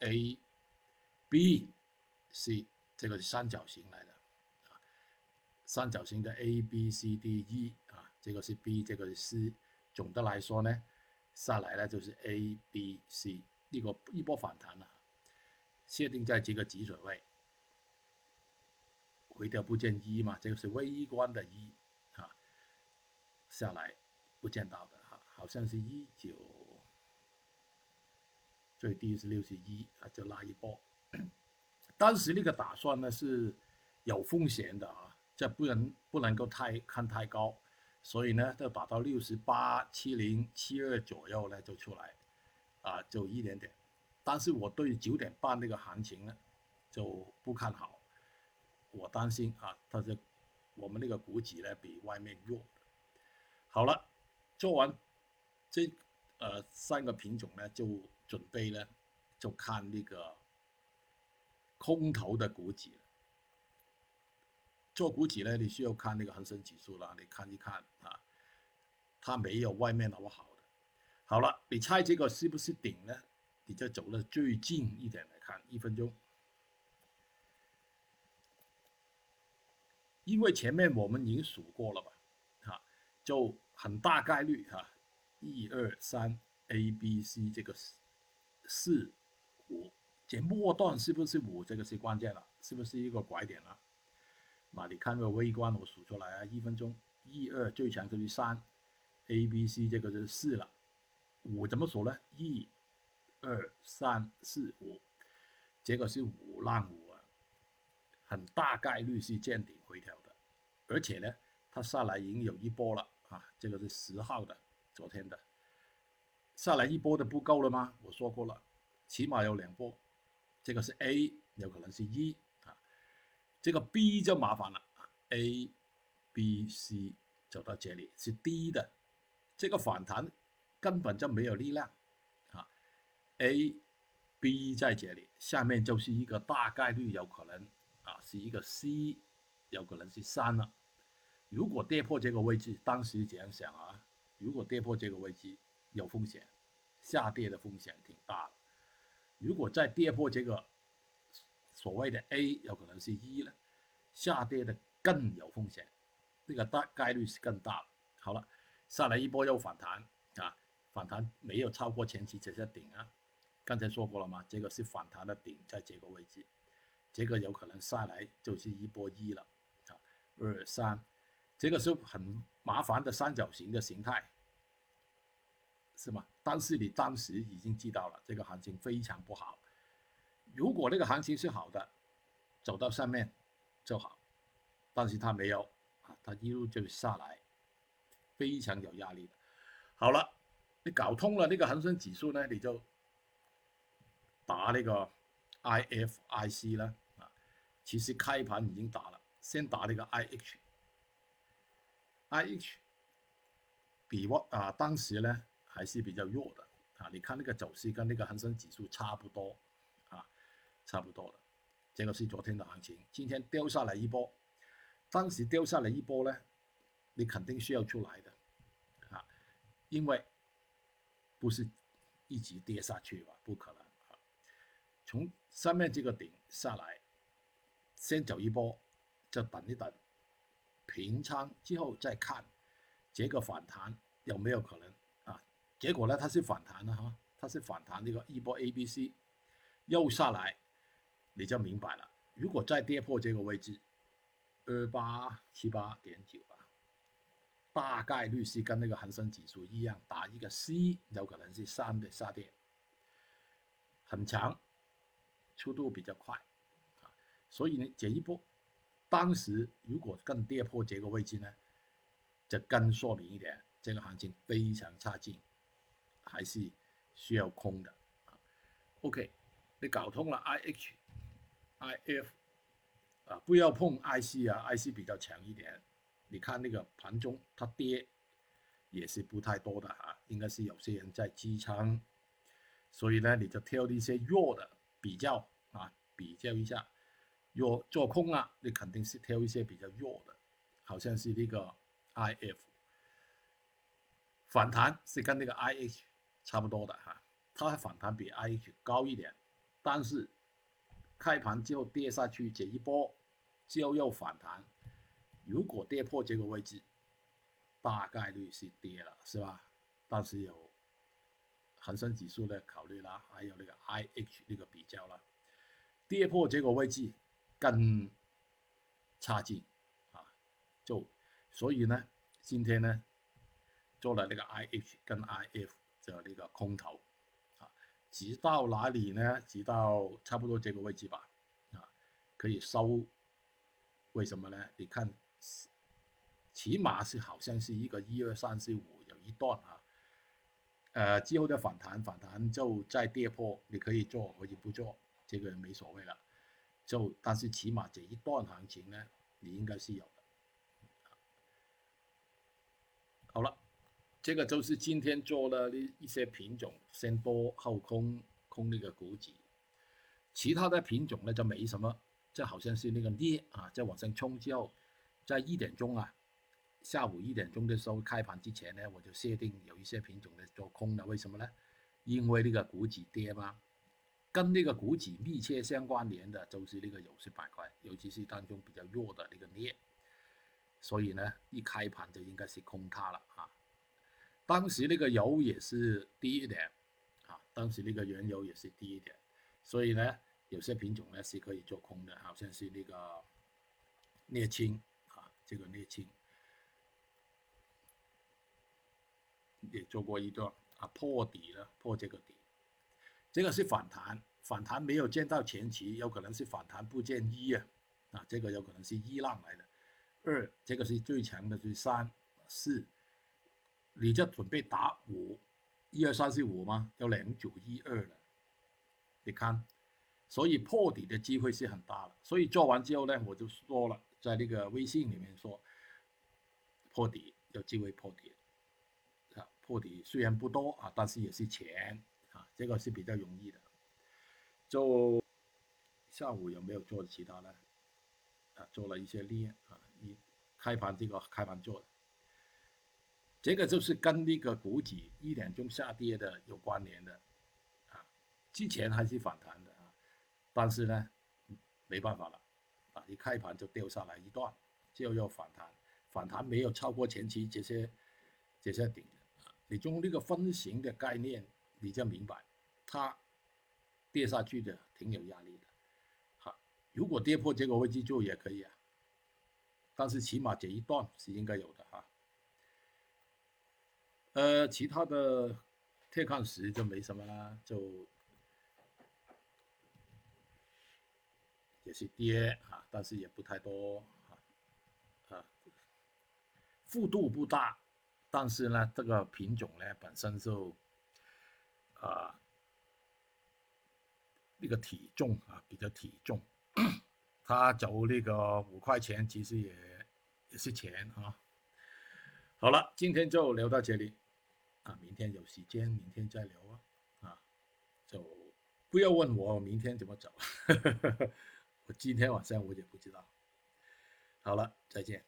A、B、C，这个是三角形来的啊，三角形的 A、B、C、D、E 啊，这个是 B，这个是 C。总的来说呢，下来呢就是 A、B、C 一个一波反弹了，限定在这个止损位，回调不见一嘛，这个是微观的一啊，下来不见到的哈，好像是一九。最低是六十一啊，就拉一波。当时那个打算呢是有风险的啊，这不能不能够太看太高，所以呢就打到六十八七零七二左右呢就出来，啊就一点点。但是我对九点半那个行情呢就不看好，我担心啊，它是我们那个股指呢比外面弱。好了，做完这呃三个品种呢就。准备呢，就看那个空头的股指。做股指呢，你需要看那个恒生指数了，你看一看啊，它没有外面那么好的。好了，你猜这个是不是顶呢？你就走了最近一点来看，一分钟。因为前面我们已经数过了吧，哈，就很大概率哈，一二三 A B C 这个。四五，这末段是不是五？这个是关键了，是不是一个拐点了？那你看个微观，我数出来啊，一分钟，一二最强就是三，A、B、C 这个是四了，五怎么数呢？一、二、三、四、五，这个是五浪五啊，很大概率是见顶回调的，而且呢，它下来已经有一波了啊，这个是十号的，昨天的。下来一波的不够了吗？我说过了，起码有两波。这个是 A，有可能是一啊。这个 B 就麻烦了，A、B、C 走到这里是低的，这个反弹根本就没有力量啊。A、B 在这里，下面就是一个大概率有可能啊，是一个 C，有可能是三了。如果跌破这个位置，当时这样想啊，如果跌破这个位置。有风险，下跌的风险挺大的。如果再跌破这个所谓的 A，有可能是一了，下跌的更有风险，这个大概率是更大。好了，下来一波又反弹啊，反弹没有超过前期这些顶啊。刚才说过了嘛，这个是反弹的顶，在这个位置，这个有可能下来就是一波一了啊。二三，这个是很麻烦的三角形的形态。是吗？但是你当时已经知道了，这个行情非常不好。如果那个行情是好的，走到上面就好，但是它没有啊，它一路就下来，非常有压力的。好了，你搞通了那个恒生指数呢，你就打那个 IFIC 了啊。其实开盘已经打了，先打那个 IH，IH 比我啊当时呢。还是比较弱的啊！你看那个走势跟那个恒生指数差不多啊，差不多的。这个是昨天的行情，今天掉下来一波，当时掉下来一波呢，你肯定需要出来的啊，因为不是一直跌下去吧？不可能啊！从上面这个顶下来，先走一波，就等一等，平仓之后再看这个反弹有没有可能。结果呢，它是反弹了哈，它是反弹那个一波 A、B、C，又下来，你就明白了。如果再跌破这个位置，二八七八点九啊，大概率是跟那个恒生指数一样，打一个 C，有可能是三的下跌，很强，速度比较快啊。所以呢，这一波，当时如果更跌破这个位置呢，就更说明一点，这个行情非常差劲。还是需要空的啊。OK，你搞通了 IH、IF 啊，不要碰 IC 啊，IC 比较强一点。你看那个盘中它跌也是不太多的啊，应该是有些人在支撑，所以呢你就挑一些弱的比较啊，比较一下。弱做空啊，你肯定是挑一些比较弱的，好像是那个 IF 反弹是跟那个 IH。差不多的哈，它反弹比 IH 高一点但是开盘就跌下去这一波，就要反弹。如果跌破这个位置，大概率是跌了，是吧？但是有恒生指数的考虑啦，还有那个 I H 那个比较啦，跌破这个位置更差劲啊！就所以呢，今天呢做了那个 I H 跟 I F 就那个空头啊，直到哪里呢？直到差不多这个位置吧，啊，可以收。为什么呢？你看。起码是好像是一个一二三四五有一段啊，呃之后的反弹反弹就再跌破，你可以做可以不做，这个没所谓了。就但是起码这一段行情呢，你应该是有的。好了，这个就是今天做了的一些品种，先多后空空那个股指，其他的品种呢就没什么，这好像是那个镍啊，在往上冲之后，在一点钟啊。下午一点钟的时候开盘之前呢，我就设定有一些品种的做空的，为什么呢？因为那个股指跌嘛，跟那个股指密切相关联的就是那个有色板块，尤其是当中比较弱的那个镍，所以呢，一开盘就应该是空它了啊。当时那个油也是低一点啊，当时那个原油也是低一点，所以呢，有些品种呢是可以做空的，好像是那个镍氢啊，这个镍氢。也做过一段啊，破底了，破这个底，这个是反弹，反弹没有见到前期，有可能是反弹不见一啊，啊，这个有可能是一浪来的。二，这个是最强的，是三四，你就准备打五，一二三四五吗？要两九一二了，你看，所以破底的机会是很大的。所以做完之后呢，我就说了，在那个微信里面说，破底有机会破底。啊破底虽然不多啊，但是也是钱啊，这个是比较容易的。就下午有没有做其他的？啊，做了一些练啊，你开盘这个开盘做的，这个就是跟那个股指一点钟下跌的有关联的啊。之前还是反弹的啊，但是呢，没办法了啊，一开盘就掉下来一段，就要反弹，反弹没有超过前期这些这些顶。你用那个分型的概念，你就明白，它跌下去的挺有压力的。好，如果跌破这个位置做也可以啊，但是起码这一段是应该有的哈。呃，其他的铁矿石就没什么啦，就也是跌啊，但是也不太多啊，啊，幅度不大。但是呢，这个品种呢本身就，啊，那个体重啊比较体重，它走那个五块钱其实也也是钱啊。好了，今天就聊到这里，啊，明天有时间明天再聊啊，啊，就不要问我明天怎么走，我今天晚上我也不知道。好了，再见。